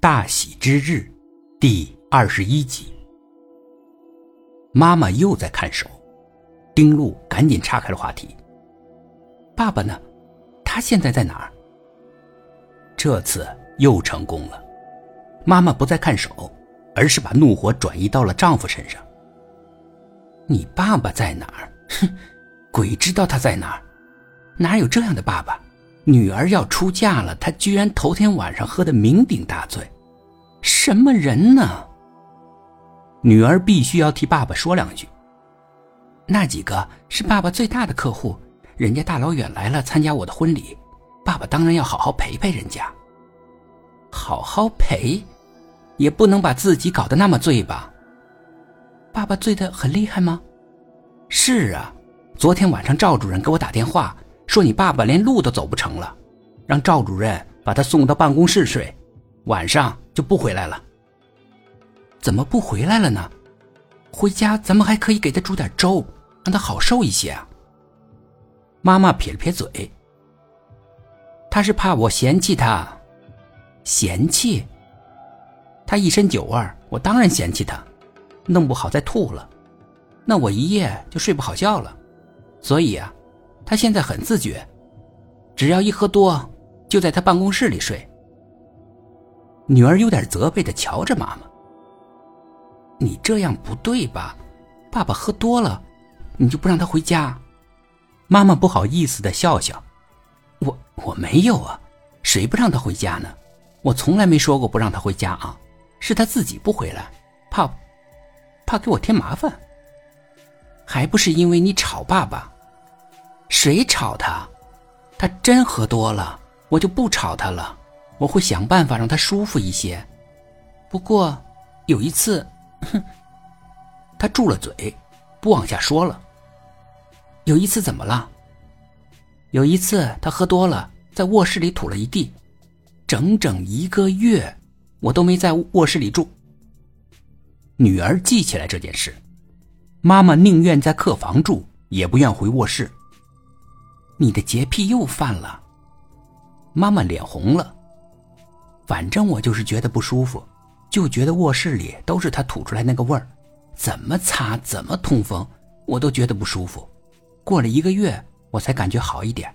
大喜之日，第二十一集。妈妈又在看手，丁路赶紧岔开了话题。爸爸呢？他现在在哪儿？这次又成功了，妈妈不再看手，而是把怒火转移到了丈夫身上。你爸爸在哪儿？哼，鬼知道他在哪儿，哪有这样的爸爸？女儿要出嫁了，他居然头天晚上喝得酩酊大醉，什么人呢？女儿必须要替爸爸说两句。那几个是爸爸最大的客户，人家大老远来了参加我的婚礼，爸爸当然要好好陪陪人家。好好陪，也不能把自己搞得那么醉吧？爸爸醉得很厉害吗？是啊，昨天晚上赵主任给我打电话。说你爸爸连路都走不成了，让赵主任把他送到办公室睡，晚上就不回来了。怎么不回来了呢？回家咱们还可以给他煮点粥，让他好受一些啊。妈妈撇了撇嘴，他是怕我嫌弃他，嫌弃他一身酒味儿，我当然嫌弃他，弄不好再吐了，那我一夜就睡不好觉了，所以啊。他现在很自觉，只要一喝多，就在他办公室里睡。女儿有点责备的瞧着妈妈：“你这样不对吧？爸爸喝多了，你就不让他回家？”妈妈不好意思的笑笑：“我我没有啊，谁不让他回家呢？我从来没说过不让他回家啊，是他自己不回来，怕怕给我添麻烦，还不是因为你吵爸爸。”谁吵他？他真喝多了，我就不吵他了。我会想办法让他舒服一些。不过有一次，哼，他住了嘴，不往下说了。有一次怎么了？有一次他喝多了，在卧室里吐了一地，整整一个月，我都没在卧室里住。女儿记起来这件事，妈妈宁愿在客房住，也不愿回卧室。你的洁癖又犯了，妈妈脸红了。反正我就是觉得不舒服，就觉得卧室里都是他吐出来那个味儿，怎么擦怎么通风，我都觉得不舒服。过了一个月，我才感觉好一点。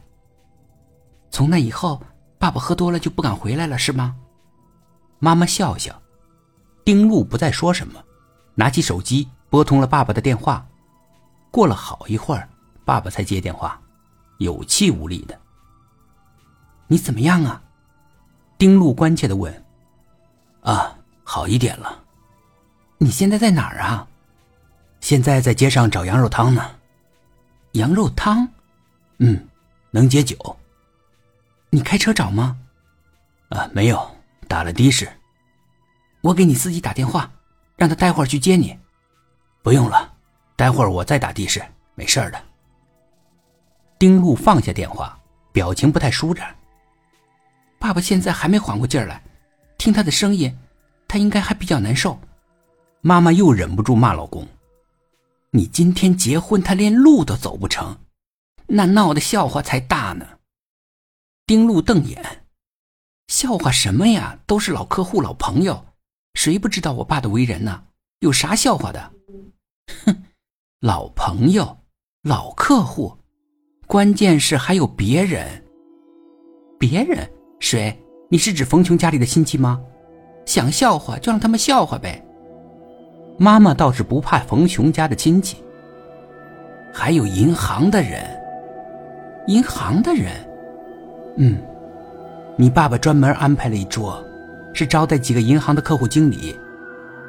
从那以后，爸爸喝多了就不敢回来了，是吗？妈妈笑笑。丁路不再说什么，拿起手机拨通了爸爸的电话。过了好一会儿，爸爸才接电话。有气无力的，你怎么样啊？丁路关切的问。啊，好一点了。你现在在哪儿啊？现在在街上找羊肉汤呢。羊肉汤？嗯，能解酒。你开车找吗？啊，没有，打了的士。我给你司机打电话，让他待会儿去接你。不用了，待会儿我再打的士，没事儿的。丁路放下电话，表情不太舒展。爸爸现在还没缓过劲儿来，听他的声音，他应该还比较难受。妈妈又忍不住骂老公：“你今天结婚，他连路都走不成，那闹的笑话才大呢。”丁路瞪眼：“笑话什么呀？都是老客户、老朋友，谁不知道我爸的为人呢？有啥笑话的？”哼，老朋友、老客户。关键是还有别人，别人谁？你是指冯琼家里的亲戚吗？想笑话就让他们笑话呗。妈妈倒是不怕冯琼家的亲戚，还有银行的人。银行的人，嗯，你爸爸专门安排了一桌，是招待几个银行的客户经理。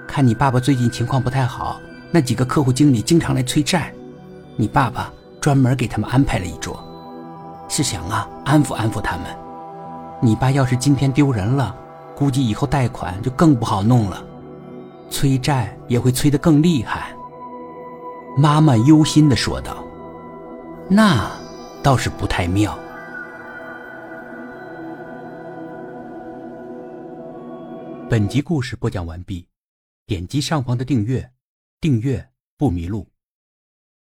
看你爸爸最近情况不太好，那几个客户经理经常来催债，你爸爸。专门给他们安排了一桌，是想啊安抚安抚他们。你爸要是今天丢人了，估计以后贷款就更不好弄了，催债也会催得更厉害。妈妈忧心的说道：“那倒是不太妙。”本集故事播讲完毕，点击上方的订阅，订阅不迷路。